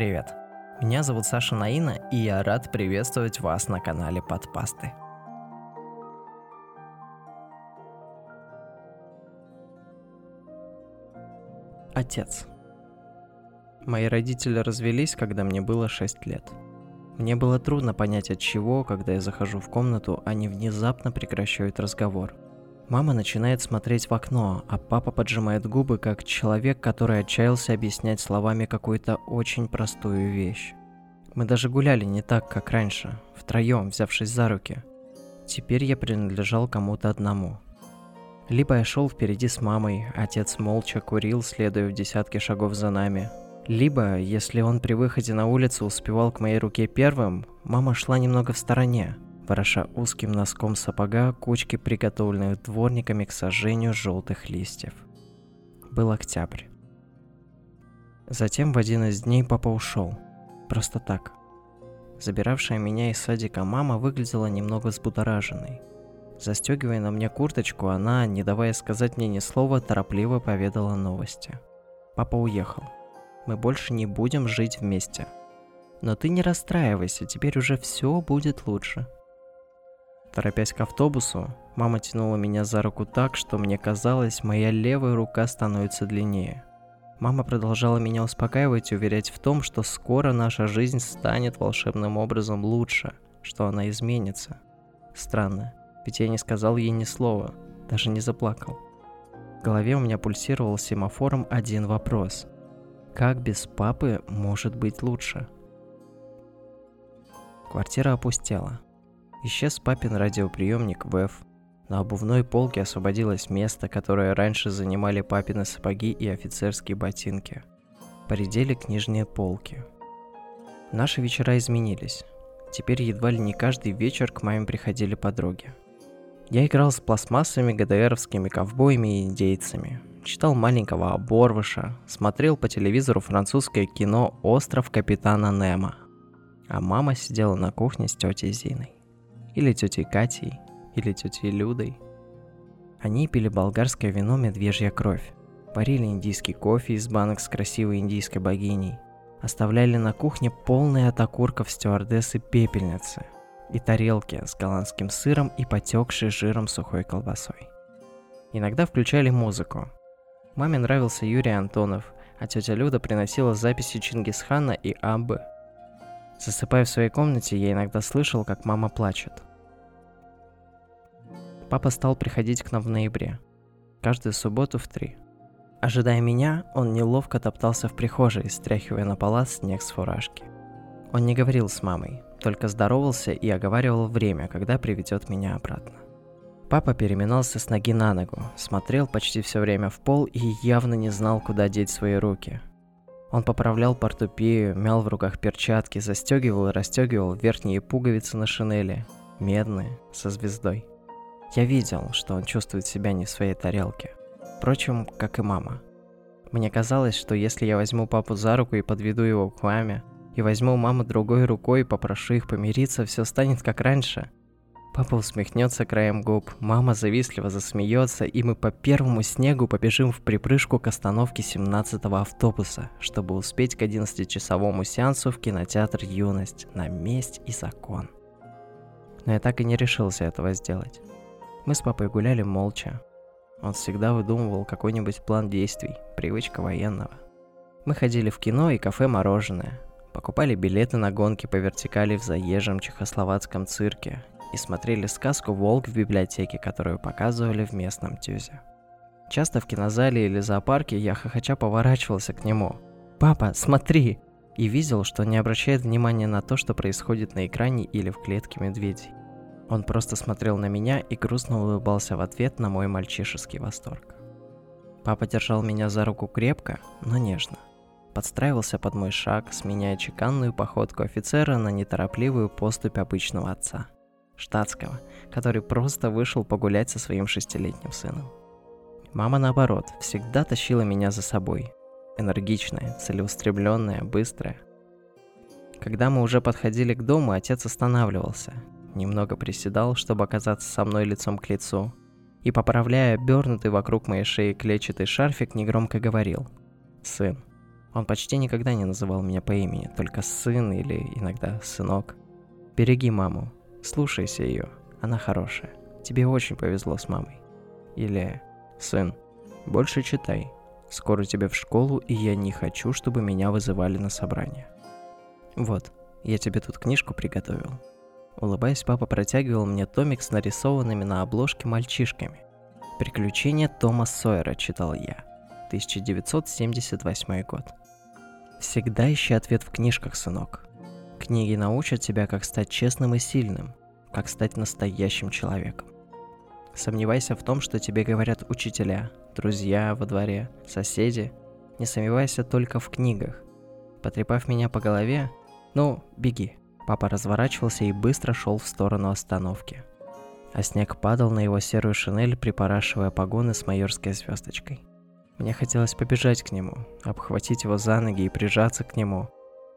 Привет. Меня зовут Саша Наина, и я рад приветствовать вас на канале Подпасты. Отец. Мои родители развелись, когда мне было 6 лет. Мне было трудно понять от чего, когда я захожу в комнату, они внезапно прекращают разговор. Мама начинает смотреть в окно, а папа поджимает губы, как человек, который отчаялся объяснять словами какую-то очень простую вещь. Мы даже гуляли не так, как раньше, втроем, взявшись за руки. Теперь я принадлежал кому-то одному – либо я шел впереди с мамой, отец молча курил, следуя в десятки шагов за нами. Либо, если он при выходе на улицу успевал к моей руке первым, мама шла немного в стороне, вороша узким носком сапога кучки приготовленных дворниками к сожжению желтых листьев. Был октябрь. Затем в один из дней папа ушел. Просто так. Забиравшая меня из садика мама выглядела немного взбудораженной. Застегивая на мне курточку, она, не давая сказать мне ни слова, торопливо поведала новости. Папа уехал. Мы больше не будем жить вместе. Но ты не расстраивайся, теперь уже все будет лучше. Торопясь к автобусу, мама тянула меня за руку так, что мне казалось, моя левая рука становится длиннее. Мама продолжала меня успокаивать и уверять в том, что скоро наша жизнь станет волшебным образом лучше, что она изменится. Странно, ведь я не сказал ей ни слова, даже не заплакал. В голове у меня пульсировал семафором один вопрос. Как без папы может быть лучше? Квартира опустела. Исчез папин радиоприемник ВЭФ. На обувной полке освободилось место, которое раньше занимали папины сапоги и офицерские ботинки. Поредели книжные полки. Наши вечера изменились. Теперь едва ли не каждый вечер к маме приходили подруги. Я играл с пластмассовыми ГДРовскими ковбоями и индейцами, читал маленького оборвыша, смотрел по телевизору французское кино «Остров капитана Немо». А мама сидела на кухне с тетей Зиной. Или тетей Катей, или тетей Людой. Они пили болгарское вино «Медвежья кровь», парили индийский кофе из банок с красивой индийской богиней, оставляли на кухне полные от окурков стюардессы пепельницы – и тарелки с голландским сыром и потекшей жиром сухой колбасой. Иногда включали музыку. Маме нравился Юрий Антонов, а тетя Люда приносила записи Чингисхана и Аббы. Засыпая в своей комнате, я иногда слышал, как мама плачет. Папа стал приходить к нам в ноябре. Каждую субботу в три. Ожидая меня, он неловко топтался в прихожей, стряхивая на палас снег с фуражки. Он не говорил с мамой, только здоровался и оговаривал время, когда приведет меня обратно. Папа переминался с ноги на ногу, смотрел почти все время в пол и явно не знал, куда деть свои руки. Он поправлял портупею, мял в руках перчатки, застегивал и расстегивал верхние пуговицы на шинели, медные, со звездой. Я видел, что он чувствует себя не в своей тарелке. Впрочем, как и мама. Мне казалось, что если я возьму папу за руку и подведу его к маме, и возьму маму другой рукой и попрошу их помириться, все станет как раньше. Папа усмехнется краем губ, мама завистливо засмеется, и мы по первому снегу побежим в припрыжку к остановке 17-го автобуса, чтобы успеть к 11-часовому сеансу в кинотеатр «Юность» на месть и закон. Но я так и не решился этого сделать. Мы с папой гуляли молча. Он всегда выдумывал какой-нибудь план действий, привычка военного. Мы ходили в кино и кафе «Мороженое», покупали билеты на гонки по вертикали в заезжем чехословацком цирке и смотрели сказку «Волк» в библиотеке, которую показывали в местном тюзе. Часто в кинозале или зоопарке я хохоча поворачивался к нему. «Папа, смотри!» И видел, что не обращает внимания на то, что происходит на экране или в клетке медведей. Он просто смотрел на меня и грустно улыбался в ответ на мой мальчишеский восторг. Папа держал меня за руку крепко, но нежно подстраивался под мой шаг, сменяя чеканную походку офицера на неторопливую поступь обычного отца. Штатского, который просто вышел погулять со своим шестилетним сыном. Мама, наоборот, всегда тащила меня за собой. Энергичная, целеустремленная, быстрая. Когда мы уже подходили к дому, отец останавливался, немного приседал, чтобы оказаться со мной лицом к лицу, и, поправляя обернутый вокруг моей шеи клетчатый шарфик, негромко говорил «Сын, Он почти никогда не называл меня по имени, только сын или иногда сынок. Береги маму, слушайся ее, она хорошая. Тебе очень повезло с мамой. Или сын, больше читай. Скоро тебе в школу, и я не хочу, чтобы меня вызывали на собрание. Вот, я тебе тут книжку приготовил. Улыбаясь, папа протягивал мне томик с нарисованными на обложке мальчишками. «Приключения Тома Сойера» читал я. 1978 год. Всегда ищи ответ в книжках, сынок. Книги научат тебя, как стать честным и сильным, как стать настоящим человеком. Сомневайся в том, что тебе говорят учителя, друзья во дворе, соседи. Не сомневайся только в книгах. Потрепав меня по голове, ну, беги. Папа разворачивался и быстро шел в сторону остановки. А снег падал на его серую шинель, припорашивая погоны с майорской звездочкой. Мне хотелось побежать к нему, обхватить его за ноги и прижаться к нему,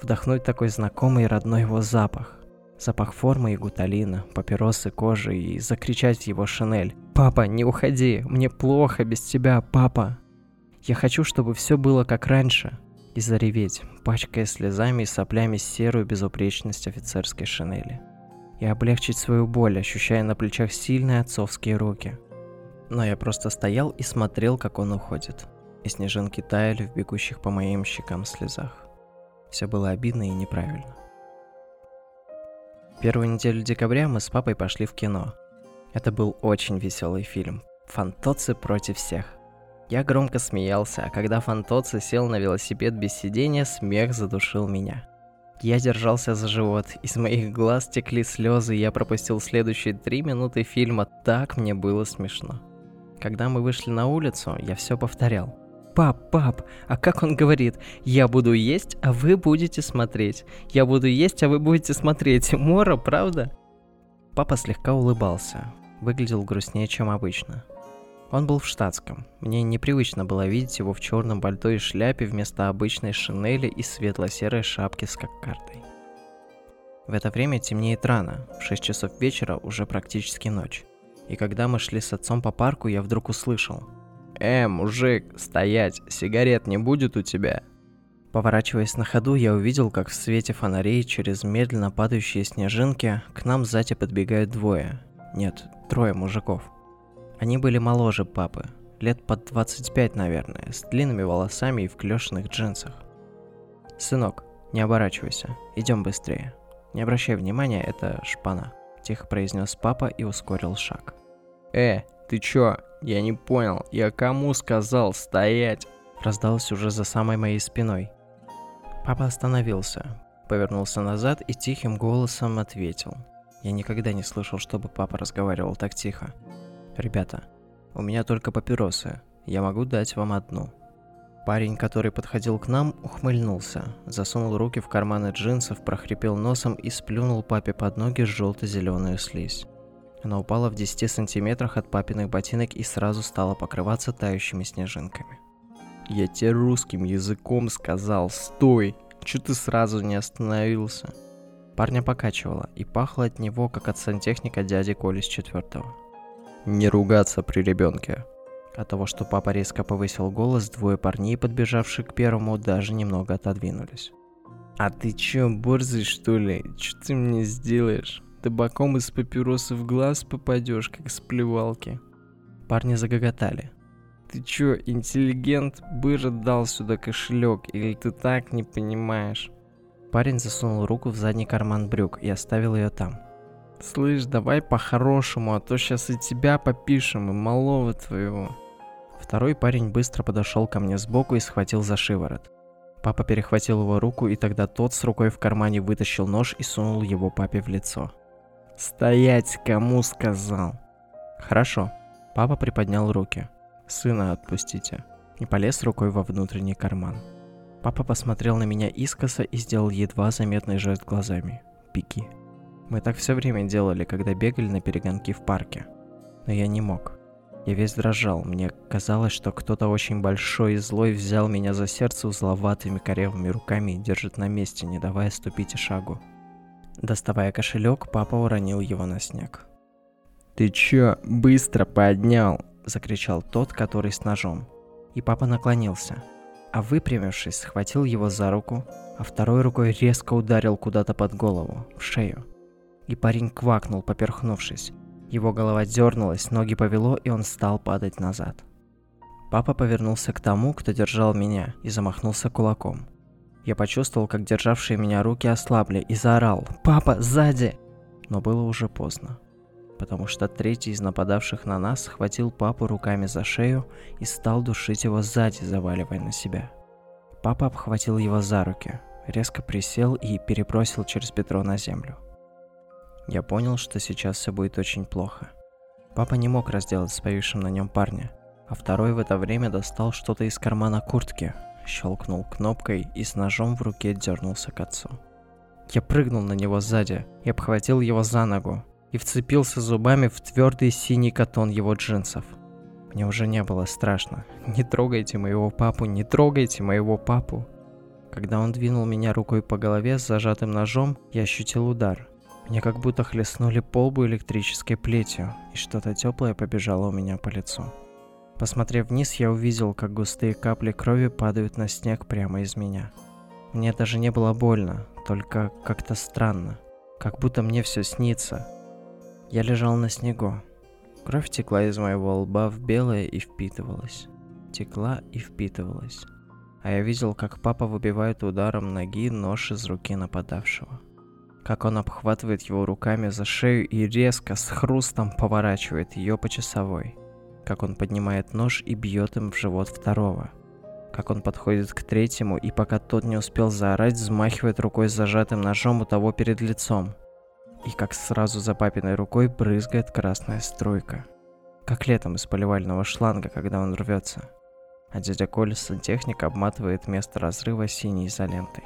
вдохнуть такой знакомый родной его запах. Запах формы и гуталина, папиросы кожи и закричать его шинель. «Папа, не уходи! Мне плохо без тебя, папа!» Я хочу, чтобы все было как раньше. И зареветь, пачкая слезами и соплями серую безупречность офицерской шинели. И облегчить свою боль, ощущая на плечах сильные отцовские руки – но я просто стоял и смотрел, как он уходит. И снежинки таяли в бегущих по моим щекам слезах. Все было обидно и неправильно. Первую неделю декабря мы с папой пошли в кино. Это был очень веселый фильм. Фантоци против всех. Я громко смеялся, а когда Фантоци сел на велосипед без сидения, смех задушил меня. Я держался за живот, из моих глаз текли слезы, и я пропустил следующие три минуты фильма, так мне было смешно. Когда мы вышли на улицу, я все повторял. «Пап, пап, а как он говорит? Я буду есть, а вы будете смотреть. Я буду есть, а вы будете смотреть. Мора, правда?» Папа слегка улыбался. Выглядел грустнее, чем обычно. Он был в штатском. Мне непривычно было видеть его в черном пальто шляпе вместо обычной шинели и светло-серой шапки с кокардой. В это время темнеет рано, в 6 часов вечера уже практически ночь. И когда мы шли с отцом по парку, я вдруг услышал. «Э, мужик, стоять, сигарет не будет у тебя?» Поворачиваясь на ходу, я увидел, как в свете фонарей через медленно падающие снежинки к нам сзади подбегают двое. Нет, трое мужиков. Они были моложе папы, лет под 25, наверное, с длинными волосами и в клешенных джинсах. «Сынок, не оборачивайся, идем быстрее. Не обращай внимания, это шпана», – тихо произнес папа и ускорил шаг. «Э, ты чё? Я не понял. Я кому сказал стоять?» Раздалось уже за самой моей спиной. Папа остановился, повернулся назад и тихим голосом ответил. Я никогда не слышал, чтобы папа разговаривал так тихо. «Ребята, у меня только папиросы. Я могу дать вам одну». Парень, который подходил к нам, ухмыльнулся, засунул руки в карманы джинсов, прохрипел носом и сплюнул папе под ноги желто-зеленую слизь. Она упала в 10 сантиметрах от папиных ботинок и сразу стала покрываться тающими снежинками. «Я тебе русским языком сказал, стой! Чё ты сразу не остановился?» Парня покачивало, и пахло от него, как от сантехника дяди Коли с четвертого. «Не ругаться при ребенке!» От того, что папа резко повысил голос, двое парней, подбежавшие к первому, даже немного отодвинулись. «А ты чё, борзый что ли? Чё ты мне сделаешь?» Табаком из папиросы в глаз попадешь, как с плевалки. Парни загоготали. Ты чё, интеллигент, быра дал сюда кошелек, или ты так не понимаешь? Парень засунул руку в задний карман брюк и оставил ее там. Слышь, давай по-хорошему, а то сейчас и тебя попишем, и малого твоего. Второй парень быстро подошел ко мне сбоку и схватил за шиворот. Папа перехватил его руку, и тогда тот с рукой в кармане вытащил нож и сунул его папе в лицо. Стоять, кому сказал? Хорошо. Папа приподнял руки. Сына отпустите. И полез рукой во внутренний карман. Папа посмотрел на меня искоса и сделал едва заметный жест глазами. Беги. Мы так все время делали, когда бегали на перегонки в парке. Но я не мог. Я весь дрожал. Мне казалось, что кто-то очень большой и злой взял меня за сердце узловатыми корявыми руками и держит на месте, не давая ступить и шагу. Доставая кошелек, папа уронил его на снег. «Ты чё, быстро поднял?» – закричал тот, который с ножом. И папа наклонился. а выпрямившись, схватил его за руку, а второй рукой резко ударил куда-то под голову, в шею. И парень квакнул, поперхнувшись. Его голова дернулась, ноги повело, и он стал падать назад. Папа повернулся к тому, кто держал меня, и замахнулся кулаком. Я почувствовал, как державшие меня руки ослабли, и заорал «Папа, сзади!» Но было уже поздно, потому что третий из нападавших на нас схватил папу руками за шею и стал душить его сзади, заваливая на себя. Папа обхватил его за руки, резко присел и перебросил через бедро на землю. Я понял, что сейчас все будет очень плохо. Папа не мог разделать с повисшим на нем парня, а второй в это время достал что-то из кармана куртки, щелкнул кнопкой и с ножом в руке дернулся к отцу. Я прыгнул на него сзади и обхватил его за ногу и вцепился зубами в твердый синий катон его джинсов. Мне уже не было страшно. Не трогайте моего папу, не трогайте моего папу. Когда он двинул меня рукой по голове с зажатым ножом, я ощутил удар. Мне как будто хлестнули полбу электрической плетью, и что-то теплое побежало у меня по лицу. Посмотрев вниз, я увидел, как густые капли крови падают на снег прямо из меня. Мне даже не было больно, только как-то странно, как будто мне все снится. Я лежал на снегу. Кровь текла из моего лба в белое и впитывалась. Текла и впитывалась. А я видел, как папа выбивает ударом ноги нож из руки нападавшего как он обхватывает его руками за шею и резко с хрустом поворачивает ее по часовой, как он поднимает нож и бьет им в живот второго, как он подходит к третьему и пока тот не успел заорать, взмахивает рукой с зажатым ножом у того перед лицом, и как сразу за папиной рукой брызгает красная струйка, как летом из поливального шланга, когда он рвется. А дядя Коля, сантехник, обматывает место разрыва синей изолентой.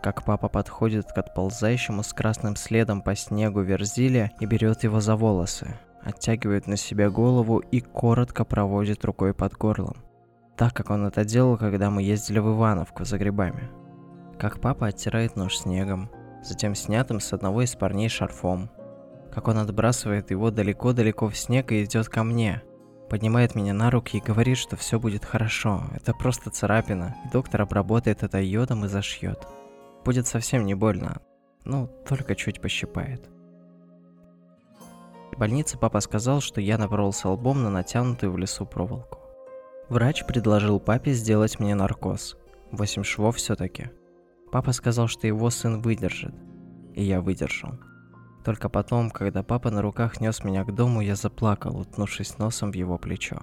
Как папа подходит к отползающему с красным следом по снегу Верзиле и берет его за волосы, оттягивает на себя голову и коротко проводит рукой под горлом. Так, как он это делал, когда мы ездили в Ивановку за грибами. Как папа оттирает нож снегом, затем снятым с одного из парней шарфом. Как он отбрасывает его далеко-далеко в снег и идет ко мне, поднимает меня на руки и говорит, что все будет хорошо, это просто царапина, и доктор обработает это йодом и зашьет. Будет совсем не больно. Ну, только чуть пощипает. В больнице папа сказал, что я напоролся лбом на натянутую в лесу проволоку. Врач предложил папе сделать мне наркоз. Восемь швов все-таки. Папа сказал, что его сын выдержит. И я выдержал. Только потом, когда папа на руках нес меня к дому, я заплакал, утнувшись носом в его плечо.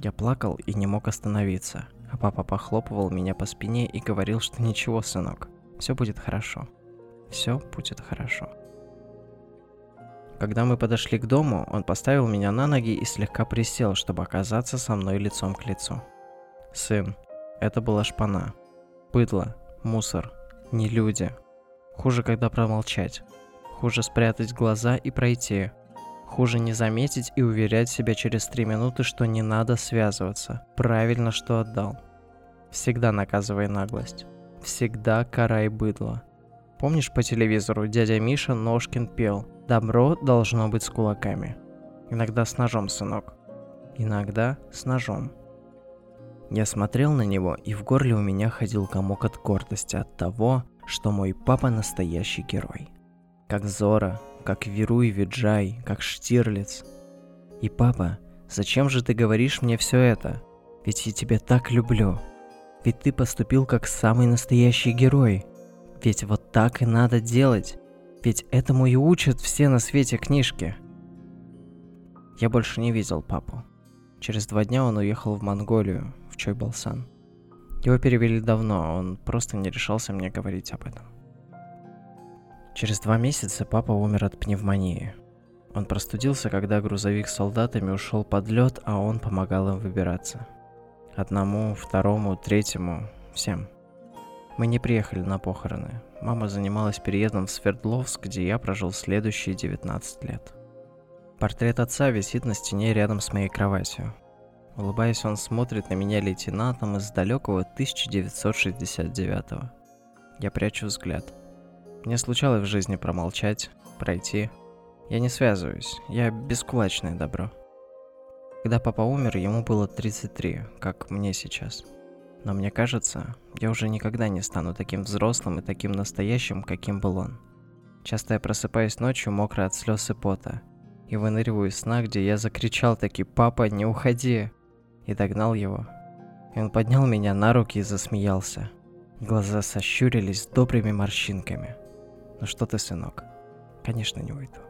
Я плакал и не мог остановиться, а папа похлопывал меня по спине и говорил, что ничего, сынок, все будет хорошо. Все будет хорошо. Когда мы подошли к дому, он поставил меня на ноги и слегка присел, чтобы оказаться со мной лицом к лицу. Сын, это была шпана. Быдло, мусор, не люди. Хуже, когда промолчать. Хуже спрятать глаза и пройти. Хуже не заметить и уверять себя через три минуты, что не надо связываться. Правильно, что отдал. Всегда наказывай наглость всегда карай быдло. Помнишь по телевизору дядя Миша Ножкин пел «Добро должно быть с кулаками». Иногда с ножом, сынок. Иногда с ножом. Я смотрел на него, и в горле у меня ходил комок от гордости от того, что мой папа настоящий герой. Как Зора, как Веру и Виджай, как Штирлиц. И папа, зачем же ты говоришь мне все это? Ведь я тебя так люблю. Ведь ты поступил как самый настоящий герой. Ведь вот так и надо делать. Ведь этому и учат все на свете книжки. Я больше не видел папу. Через два дня он уехал в Монголию, в Чойбалсан. Его перевели давно, он просто не решался мне говорить об этом. Через два месяца папа умер от пневмонии. Он простудился, когда грузовик с солдатами ушел под лед, а он помогал им выбираться. Одному, второму, третьему, всем. Мы не приехали на похороны. Мама занималась переездом в Свердловск, где я прожил следующие 19 лет. Портрет отца висит на стене рядом с моей кроватью. Улыбаясь, он смотрит на меня лейтенантом из далекого 1969 -го. Я прячу взгляд. Мне случалось в жизни промолчать, пройти. Я не связываюсь, я бескулачное добро. Когда папа умер, ему было 33, как мне сейчас. Но мне кажется, я уже никогда не стану таким взрослым и таким настоящим, каким был он. Часто я просыпаюсь ночью, мокрый от слез и пота, и выныриваю из сна, где я закричал таки «Папа, не уходи!» и догнал его. И он поднял меня на руки и засмеялся. Глаза сощурились добрыми морщинками. «Ну что ты, сынок?» «Конечно, не уйду».